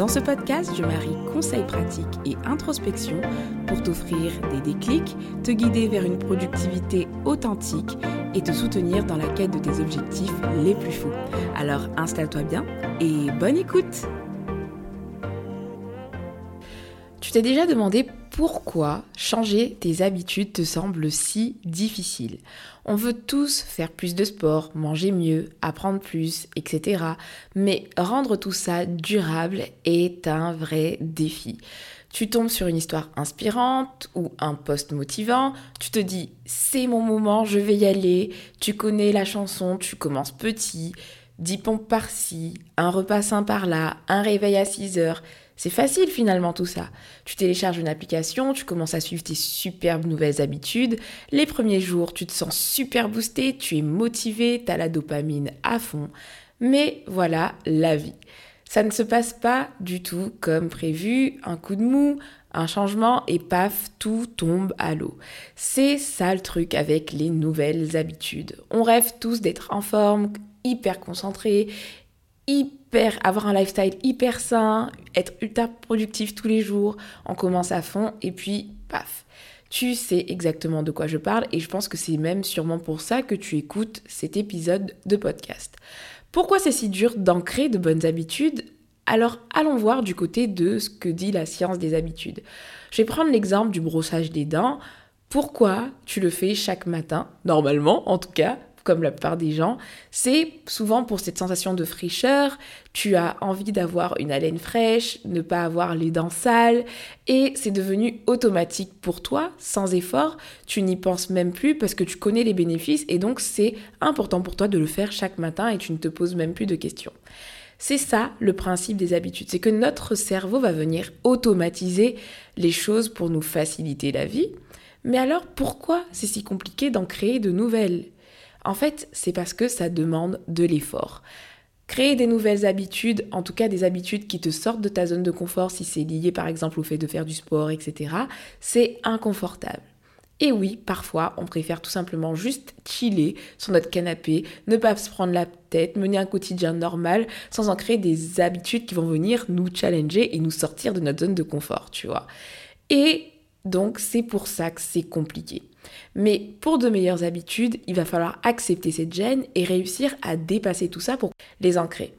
Dans ce podcast, je marie conseils pratiques et introspection pour t'offrir des déclics, te guider vers une productivité authentique et te soutenir dans la quête de tes objectifs les plus fous. Alors installe-toi bien et bonne écoute Tu t'es déjà demandé pourquoi changer tes habitudes te semble si difficile. On veut tous faire plus de sport, manger mieux, apprendre plus, etc. Mais rendre tout ça durable est un vrai défi. Tu tombes sur une histoire inspirante ou un post motivant, tu te dis c'est mon moment, je vais y aller, tu connais la chanson, tu commences petit, 10 pompes par-ci, un repas sain par-là, un réveil à 6 heures. C'est facile finalement tout ça. Tu télécharges une application, tu commences à suivre tes superbes nouvelles habitudes. Les premiers jours, tu te sens super boosté, tu es motivé, tu as la dopamine à fond. Mais voilà la vie. Ça ne se passe pas du tout comme prévu, un coup de mou, un changement et paf, tout tombe à l'eau. C'est ça le truc avec les nouvelles habitudes. On rêve tous d'être en forme, hyper concentré, hyper avoir un lifestyle hyper sain, être ultra productif tous les jours, on commence à fond et puis paf. Tu sais exactement de quoi je parle et je pense que c'est même sûrement pour ça que tu écoutes cet épisode de podcast. Pourquoi c'est si dur d'ancrer de bonnes habitudes? Alors allons voir du côté de ce que dit la science des habitudes. Je vais prendre l'exemple du brossage des dents. Pourquoi tu le fais chaque matin? Normalement, en tout cas, comme la plupart des gens, c'est souvent pour cette sensation de fraîcheur, tu as envie d'avoir une haleine fraîche, ne pas avoir les dents sales, et c'est devenu automatique pour toi, sans effort, tu n'y penses même plus parce que tu connais les bénéfices, et donc c'est important pour toi de le faire chaque matin et tu ne te poses même plus de questions. C'est ça le principe des habitudes, c'est que notre cerveau va venir automatiser les choses pour nous faciliter la vie. Mais alors pourquoi c'est si compliqué d'en créer de nouvelles? En fait, c'est parce que ça demande de l'effort. Créer des nouvelles habitudes, en tout cas des habitudes qui te sortent de ta zone de confort si c'est lié par exemple au fait de faire du sport, etc., c'est inconfortable. Et oui, parfois, on préfère tout simplement juste chiller sur notre canapé, ne pas se prendre la tête, mener un quotidien normal, sans en créer des habitudes qui vont venir nous challenger et nous sortir de notre zone de confort, tu vois. Et donc, c'est pour ça que c'est compliqué. Mais pour de meilleures habitudes, il va falloir accepter cette gêne et réussir à dépasser tout ça pour les ancrer.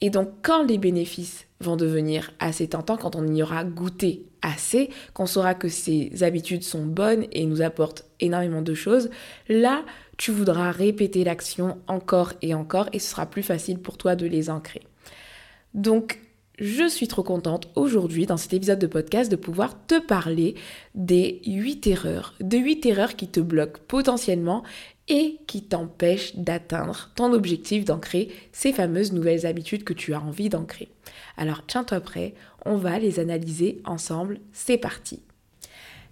Et donc quand les bénéfices vont devenir assez tentants, quand on y aura goûté assez, qu'on saura que ces habitudes sont bonnes et nous apportent énormément de choses, là, tu voudras répéter l'action encore et encore et ce sera plus facile pour toi de les ancrer. Je suis trop contente aujourd'hui dans cet épisode de podcast de pouvoir te parler des 8 erreurs, de 8 erreurs qui te bloquent potentiellement et qui t'empêchent d'atteindre ton objectif d'ancrer ces fameuses nouvelles habitudes que tu as envie d'ancrer. Alors tiens-toi prêt, on va les analyser ensemble, c'est parti.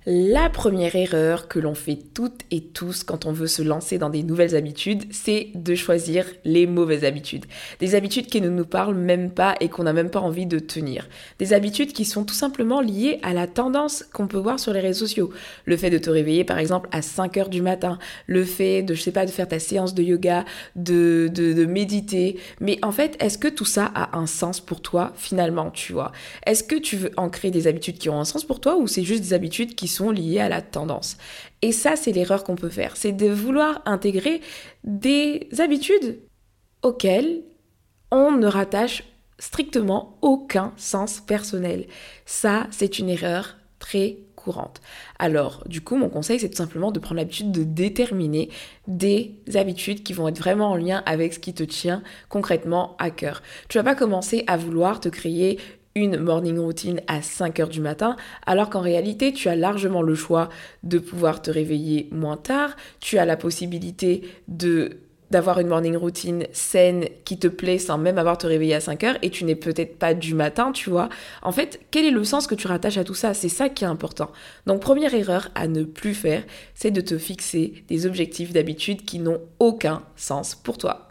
La première erreur que l'on fait toutes et tous quand on veut se lancer dans des nouvelles habitudes, c'est de choisir les mauvaises habitudes. Des habitudes qui ne nous parlent même pas et qu'on n'a même pas envie de tenir. Des habitudes qui sont tout simplement liées à la tendance qu'on peut voir sur les réseaux sociaux. Le fait de te réveiller par exemple à 5 heures du matin, le fait de, je sais pas, de faire ta séance de yoga, de, de, de méditer. Mais en fait, est-ce que tout ça a un sens pour toi finalement, tu vois? Est-ce que tu veux ancrer des habitudes qui ont un sens pour toi ou c'est juste des habitudes qui sont liées à la tendance. Et ça, c'est l'erreur qu'on peut faire, c'est de vouloir intégrer des habitudes auxquelles on ne rattache strictement aucun sens personnel. Ça, c'est une erreur très courante. Alors, du coup, mon conseil, c'est tout simplement de prendre l'habitude de déterminer des habitudes qui vont être vraiment en lien avec ce qui te tient concrètement à cœur. Tu vas pas commencer à vouloir te créer une morning routine à 5 heures du matin, alors qu'en réalité, tu as largement le choix de pouvoir te réveiller moins tard, tu as la possibilité de d'avoir une morning routine saine qui te plaît sans même avoir te réveiller à 5 heures et tu n'es peut-être pas du matin, tu vois. En fait, quel est le sens que tu rattaches à tout ça? C'est ça qui est important. Donc première erreur à ne plus faire, c'est de te fixer des objectifs d'habitude qui n'ont aucun sens pour toi.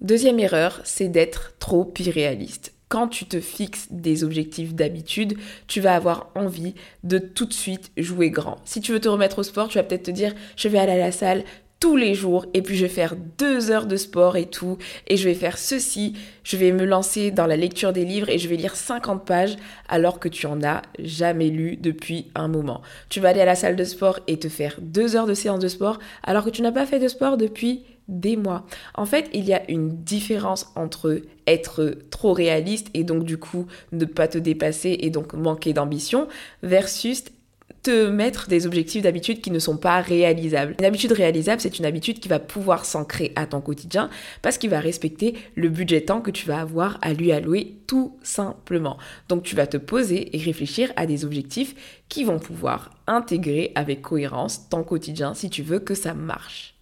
Deuxième erreur, c'est d'être trop irréaliste quand tu te fixes des objectifs d'habitude, tu vas avoir envie de tout de suite jouer grand. Si tu veux te remettre au sport, tu vas peut-être te dire, je vais aller à la salle tous les jours et puis je vais faire deux heures de sport et tout et je vais faire ceci, je vais me lancer dans la lecture des livres et je vais lire 50 pages alors que tu en as jamais lu depuis un moment. Tu vas aller à la salle de sport et te faire deux heures de séance de sport alors que tu n'as pas fait de sport depuis des mois. En fait, il y a une différence entre être trop réaliste et donc du coup ne pas te dépasser et donc manquer d'ambition versus te mettre des objectifs d'habitude qui ne sont pas réalisables. Une habitude réalisable, c'est une habitude qui va pouvoir s'ancrer à ton quotidien parce qu'il va respecter le budget temps que tu vas avoir à lui allouer tout simplement. Donc tu vas te poser et réfléchir à des objectifs qui vont pouvoir intégrer avec cohérence ton quotidien si tu veux que ça marche.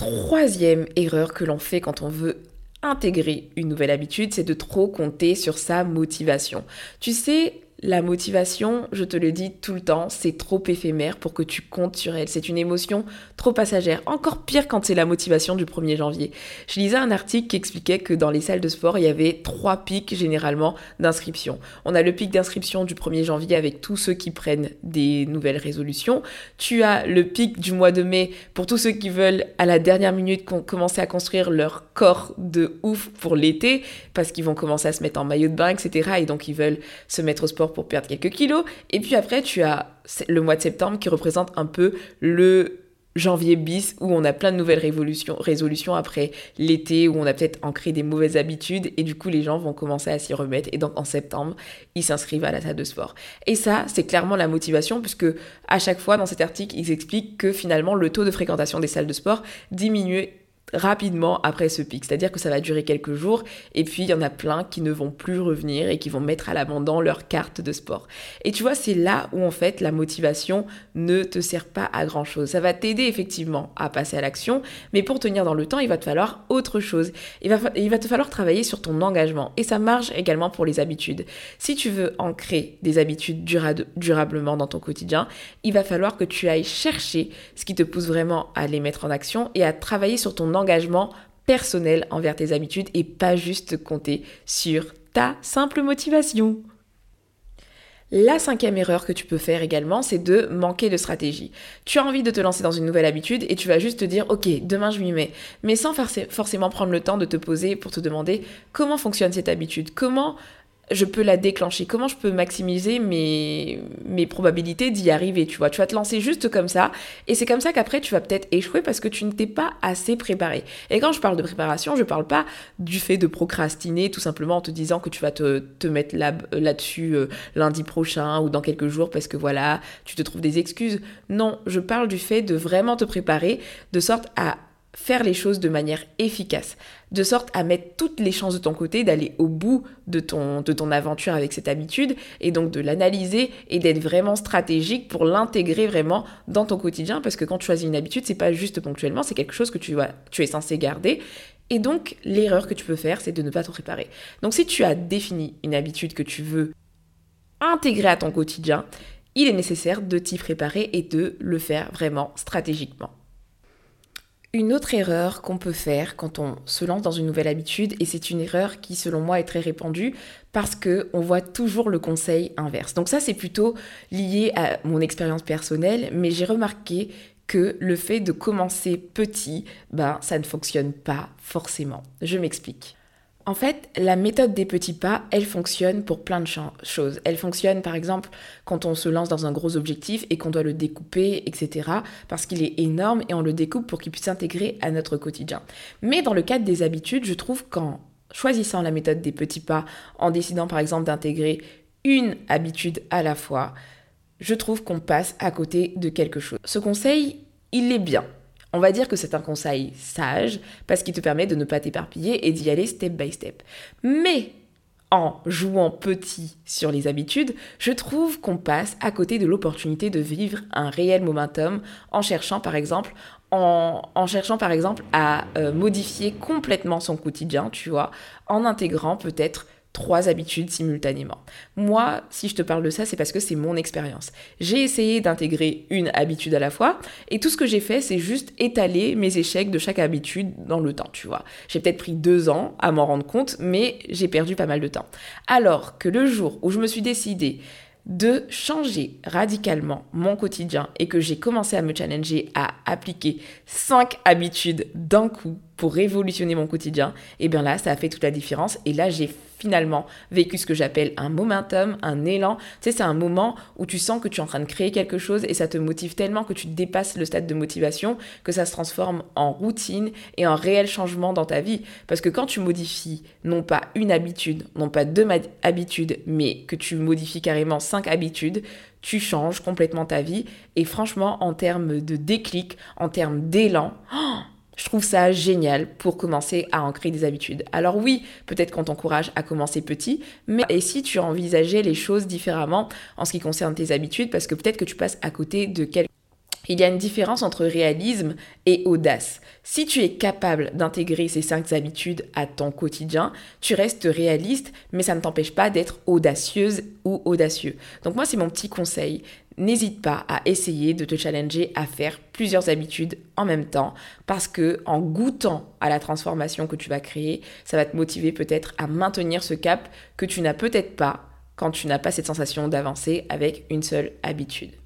Troisième erreur que l'on fait quand on veut intégrer une nouvelle habitude, c'est de trop compter sur sa motivation. Tu sais, la motivation, je te le dis tout le temps, c'est trop éphémère pour que tu comptes sur elle. C'est une émotion trop passagère. Encore pire quand c'est la motivation du 1er janvier. Je lisais un article qui expliquait que dans les salles de sport, il y avait trois pics généralement d'inscription. On a le pic d'inscription du 1er janvier avec tous ceux qui prennent des nouvelles résolutions. Tu as le pic du mois de mai pour tous ceux qui veulent à la dernière minute commencer à construire leur corps de ouf pour l'été parce qu'ils vont commencer à se mettre en maillot de bain, etc. Et donc ils veulent se mettre au sport pour perdre quelques kilos. Et puis après, tu as le mois de septembre qui représente un peu le janvier bis où on a plein de nouvelles résolutions après l'été où on a peut-être ancré des mauvaises habitudes et du coup les gens vont commencer à s'y remettre et donc en septembre ils s'inscrivent à la salle de sport. Et ça c'est clairement la motivation puisque à chaque fois dans cet article ils expliquent que finalement le taux de fréquentation des salles de sport diminuait rapidement après ce pic. C'est-à-dire que ça va durer quelques jours et puis il y en a plein qui ne vont plus revenir et qui vont mettre à l'abandon leur carte de sport. Et tu vois, c'est là où en fait la motivation ne te sert pas à grand-chose. Ça va t'aider effectivement à passer à l'action, mais pour tenir dans le temps, il va te falloir autre chose. Il va, il va te falloir travailler sur ton engagement et ça marche également pour les habitudes. Si tu veux ancrer des habitudes durablement dans ton quotidien, il va falloir que tu ailles chercher ce qui te pousse vraiment à les mettre en action et à travailler sur ton engagement personnel envers tes habitudes et pas juste compter sur ta simple motivation. La cinquième erreur que tu peux faire également, c'est de manquer de stratégie. Tu as envie de te lancer dans une nouvelle habitude et tu vas juste te dire, ok, demain je m'y mets, mais sans forcément prendre le temps de te poser pour te demander comment fonctionne cette habitude, comment je peux la déclencher Comment je peux maximiser mes, mes probabilités d'y arriver, tu vois Tu vas te lancer juste comme ça, et c'est comme ça qu'après tu vas peut-être échouer parce que tu ne t'es pas assez préparé. Et quand je parle de préparation, je parle pas du fait de procrastiner tout simplement en te disant que tu vas te, te mettre là, là-dessus euh, lundi prochain ou dans quelques jours parce que voilà, tu te trouves des excuses. Non, je parle du fait de vraiment te préparer de sorte à faire les choses de manière efficace, de sorte à mettre toutes les chances de ton côté d'aller au bout de ton, de ton aventure avec cette habitude et donc de l'analyser et d'être vraiment stratégique pour l'intégrer vraiment dans ton quotidien parce que quand tu choisis une habitude, c'est pas juste ponctuellement, c'est quelque chose que tu, tu es censé garder. Et donc, l'erreur que tu peux faire, c'est de ne pas te préparer. Donc, si tu as défini une habitude que tu veux intégrer à ton quotidien, il est nécessaire de t'y préparer et de le faire vraiment stratégiquement. Une autre erreur qu'on peut faire quand on se lance dans une nouvelle habitude, et c'est une erreur qui selon moi est très répandue, parce que on voit toujours le conseil inverse. Donc ça c'est plutôt lié à mon expérience personnelle, mais j'ai remarqué que le fait de commencer petit, ben ça ne fonctionne pas forcément. Je m'explique. En fait, la méthode des petits pas, elle fonctionne pour plein de choses. Elle fonctionne par exemple quand on se lance dans un gros objectif et qu'on doit le découper, etc. Parce qu'il est énorme et on le découpe pour qu'il puisse s'intégrer à notre quotidien. Mais dans le cadre des habitudes, je trouve qu'en choisissant la méthode des petits pas, en décidant par exemple d'intégrer une habitude à la fois, je trouve qu'on passe à côté de quelque chose. Ce conseil, il est bien. On va dire que c'est un conseil sage parce qu'il te permet de ne pas t'éparpiller et d'y aller step by step. Mais en jouant petit sur les habitudes, je trouve qu'on passe à côté de l'opportunité de vivre un réel momentum en cherchant par exemple en, cherchant par exemple à euh, modifier complètement son quotidien, tu vois, en intégrant peut-être trois habitudes simultanément. Moi, si je te parle de ça, c'est parce que c'est mon expérience. J'ai essayé d'intégrer une habitude à la fois et tout ce que j'ai fait, c'est juste étaler mes échecs de chaque habitude dans le temps, tu vois. J'ai peut-être pris deux ans à m'en rendre compte, mais j'ai perdu pas mal de temps. Alors que le jour où je me suis décidée de changer radicalement mon quotidien et que j'ai commencé à me challenger à appliquer cinq habitudes d'un coup pour révolutionner mon quotidien, et eh bien là, ça a fait toute la différence. Et là, j'ai finalement vécu ce que j'appelle un momentum, un élan. Tu sais, c'est un moment où tu sens que tu es en train de créer quelque chose et ça te motive tellement que tu dépasses le stade de motivation, que ça se transforme en routine et en réel changement dans ta vie. Parce que quand tu modifies non pas une habitude, non pas deux habitudes, mais que tu modifies carrément cinq habitudes, tu changes complètement ta vie. Et franchement, en termes de déclic, en termes d'élan, oh, je trouve ça génial pour commencer à ancrer des habitudes. Alors oui, peut-être qu'on t'encourage à commencer petit, mais et si tu envisageais les choses différemment en ce qui concerne tes habitudes, parce que peut-être que tu passes à côté de quelque il y a une différence entre réalisme et audace. Si tu es capable d'intégrer ces cinq habitudes à ton quotidien, tu restes réaliste, mais ça ne t'empêche pas d'être audacieuse ou audacieux. Donc moi, c'est mon petit conseil n'hésite pas à essayer de te challenger à faire plusieurs habitudes en même temps parce que en goûtant à la transformation que tu vas créer, ça va te motiver peut-être à maintenir ce cap que tu n'as peut-être pas quand tu n'as pas cette sensation d'avancer avec une seule habitude.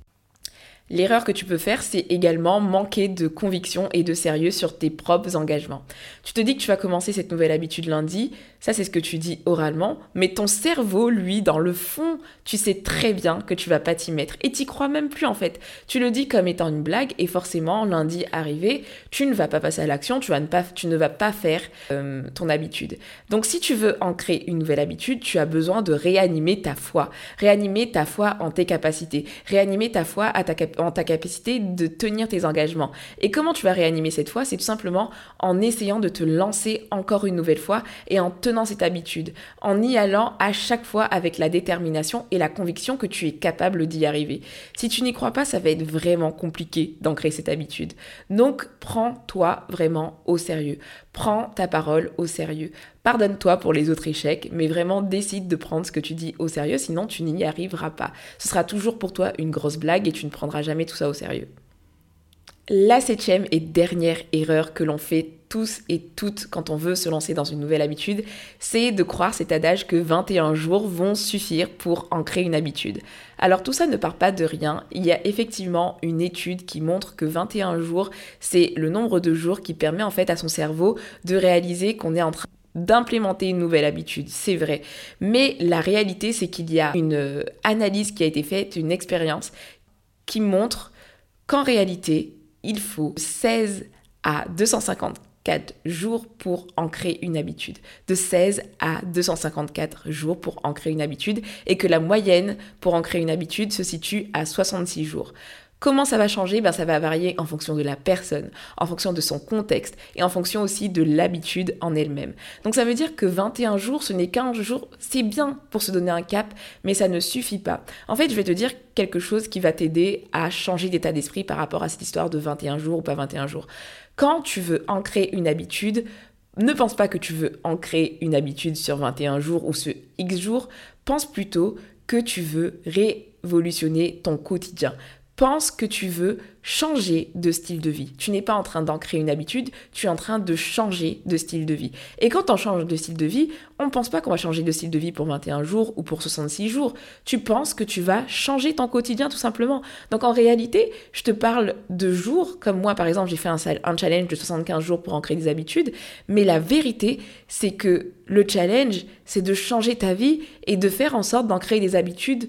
L'erreur que tu peux faire, c'est également manquer de conviction et de sérieux sur tes propres engagements. Tu te dis que tu vas commencer cette nouvelle habitude lundi, ça c'est ce que tu dis oralement, mais ton cerveau, lui, dans le fond, tu sais très bien que tu vas pas t'y mettre et t'y crois même plus en fait. Tu le dis comme étant une blague et forcément, lundi arrivé, tu ne vas pas passer à l'action, tu, ne vas pas faire euh, ton habitude. Donc si tu veux ancrer une nouvelle habitude, tu as besoin de réanimer ta foi, réanimer ta foi en tes capacités, réanimer ta foi à ta capacité en ta capacité de tenir tes engagements. Et comment tu vas réanimer cette fois C'est tout simplement en essayant de te lancer encore une nouvelle fois et en tenant cette habitude, en y allant à chaque fois avec la détermination et la conviction que tu es capable d'y arriver. Si tu n'y crois pas, ça va être vraiment compliqué d'ancrer cette habitude. Donc prends-toi vraiment au sérieux. Prends ta parole au sérieux. Pardonne-toi pour les autres échecs, mais vraiment décide de prendre ce que tu dis au sérieux, sinon tu n'y arriveras pas. Ce sera toujours pour toi une grosse blague et tu ne prendras jamais tout ça au sérieux. La septième et dernière erreur que l'on fait tous et toutes quand on veut se lancer dans une nouvelle habitude, c'est de croire cet adage que 21 jours vont suffire pour ancrer une habitude. Alors tout ça ne part pas de rien, il y a effectivement une étude qui montre que 21 jours, c'est le nombre de jours qui permet en fait à son cerveau de réaliser qu'on est en train d'implémenter une nouvelle habitude, c'est vrai. Mais la réalité, c'est qu'il y a une euh, analyse qui a été faite, une expérience qui montre qu'en réalité, il faut 16 à 254 jours pour ancrer une habitude. De 16 à 254 jours pour ancrer une habitude et que la moyenne pour ancrer une habitude se situe à 66 jours. Comment ça va changer ben, Ça va varier en fonction de la personne, en fonction de son contexte et en fonction aussi de l'habitude en elle-même. Donc ça veut dire que 21 jours, ce n'est qu'un jour, c'est bien pour se donner un cap, mais ça ne suffit pas. En fait, je vais te dire quelque chose qui va t'aider à changer d'état d'esprit par rapport à cette histoire de 21 jours ou pas 21 jours. Quand tu veux ancrer une habitude, ne pense pas que tu veux ancrer une habitude sur 21 jours ou sur X jours, pense plutôt que tu veux révolutionner ton quotidien pense que tu veux changer de style de vie. Tu n'es pas en train d'ancrer une habitude, tu es en train de changer de style de vie. Et quand on change de style de vie, on ne pense pas qu'on va changer de style de vie pour 21 jours ou pour 66 jours. Tu penses que tu vas changer ton quotidien tout simplement. Donc en réalité, je te parle de jours, comme moi par exemple, j'ai fait un, challenge de 75 jours pour ancrer des habitudes, mais la vérité, c'est que le challenge, c'est de changer ta vie et de faire en sorte d'ancrer des habitudes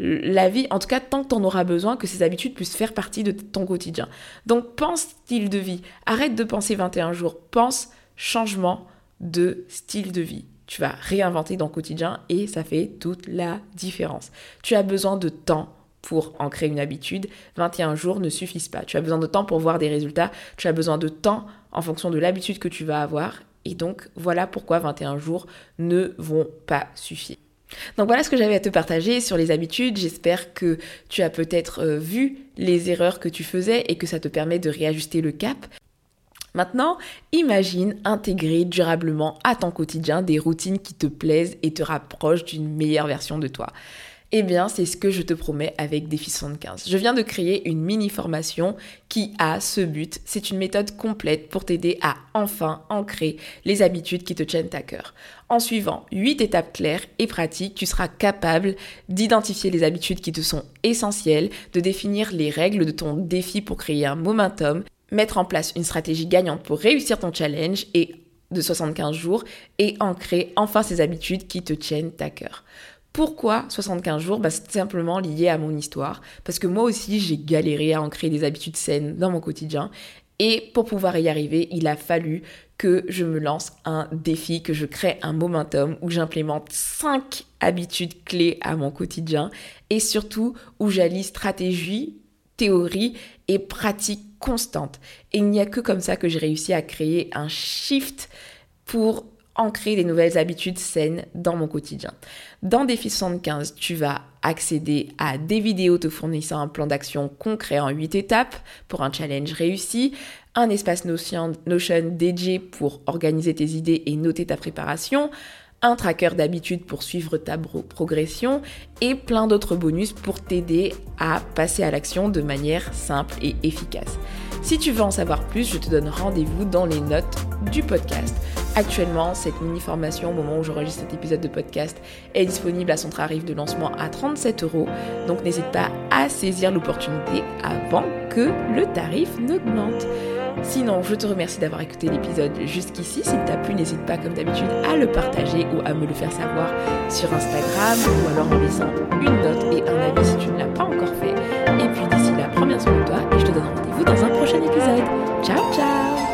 la vie, en tout cas tant que tu en auras besoin, que ces habitudes puissent faire partie de ton quotidien. Donc pense style de vie, arrête de penser 21 jours, pense changement de style de vie. Tu vas réinventer ton quotidien et ça fait toute la différence. Tu as besoin de temps pour en créer une habitude. 21 jours ne suffisent pas. Tu as besoin de temps pour voir des résultats. Tu as besoin de temps en fonction de l'habitude que tu vas avoir. Et donc voilà pourquoi 21 jours ne vont pas suffire. Donc voilà ce que j'avais à te partager sur les habitudes. J'espère que tu as peut-être euh, vu les erreurs que tu faisais et que ça te permet de réajuster le cap. Maintenant, imagine intégrer durablement à ton quotidien des routines qui te plaisent et te rapprochent d'une meilleure version de toi. Eh bien, c'est ce que je te promets avec Défi 75. Je viens de créer une mini formation qui a ce but. C'est une méthode complète pour t'aider à enfin ancrer les habitudes qui te tiennent à cœur. En suivant 8 étapes claires et pratiques, tu seras capable d'identifier les habitudes qui te sont essentielles, de définir les règles de ton défi pour créer un momentum, mettre en place une stratégie gagnante pour réussir ton challenge et de 75 jours et ancrer enfin ces habitudes qui te tiennent à cœur. Pourquoi 75 jours bah, C'est simplement lié à mon histoire, parce que moi aussi j'ai galéré à ancrer des habitudes saines dans mon quotidien, et pour pouvoir y arriver, il a fallu que je me lance un défi, que je crée un momentum où j'implémente 5 habitudes clés à mon quotidien, et surtout où j'allie stratégie, théorie et pratique constante. Et il n'y a que comme ça que j'ai réussi à créer un shift pour ancrer des nouvelles habitudes saines dans mon quotidien. Dans Défi 75, tu vas accéder à des vidéos te fournissant un plan d'action concret en 8 étapes pour un challenge réussi, un espace Notion, Notion dédié pour organiser tes idées et noter ta préparation, un tracker d'habitude pour suivre ta progression et plein d'autres bonus pour t'aider à passer à l'action de manière simple et efficace. Si tu veux en savoir plus, je te donne rendez-vous dans les notes du podcast. Actuellement, cette mini-formation, au moment où j'enregistre cet épisode de podcast, est disponible à son tarif de lancement à 37 euros. Donc n'hésite pas à saisir l'opportunité avant que le tarif n'augmente. Sinon, je te remercie d'avoir écouté l'épisode jusqu'ici. S'il t'a plu, n'hésite pas comme d'habitude à le partager ou à me le faire savoir sur Instagram ou alors en laissant une note et un avis si tu ne l'as pas encore fait. Et puis d'ici là, prends bien soin de toi et je te donne rendez-vous dans un prochain épisode. Ciao ciao